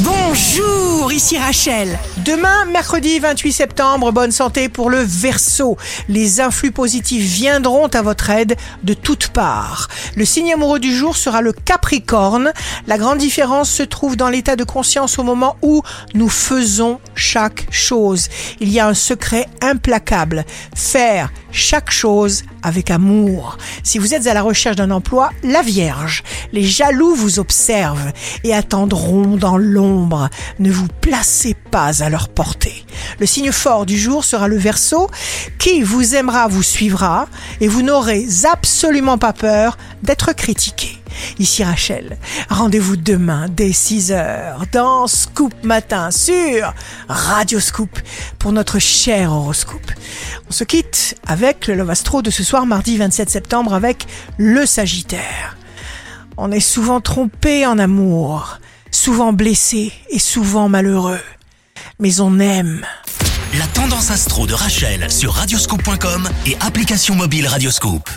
Bonjour, ici Rachel. Demain, mercredi 28 septembre, bonne santé pour le Verseau. Les influx positifs viendront à votre aide de toutes parts. Le signe amoureux du jour sera le Capricorne. La grande différence se trouve dans l'état de conscience au moment où nous faisons chaque chose. Il y a un secret implacable. Faire chaque chose avec amour. Si vous êtes à la recherche d'un emploi, la Vierge, les jaloux vous observent et attendront dans l'ombre. Ne vous placez pas à leur portée. Le signe fort du jour sera le Verseau. Qui vous aimera vous suivra et vous n'aurez absolument pas peur d'être critiqué. Ici Rachel. Rendez-vous demain dès 6h dans Scoop Matin sur Radio Scoop pour notre cher horoscope. On se quitte avec le Love Astro de ce soir mardi 27 septembre avec le Sagittaire. On est souvent trompé en amour, souvent blessé et souvent malheureux. Mais on aime. La tendance astro de Rachel sur radioscope.com et application mobile Radioscope.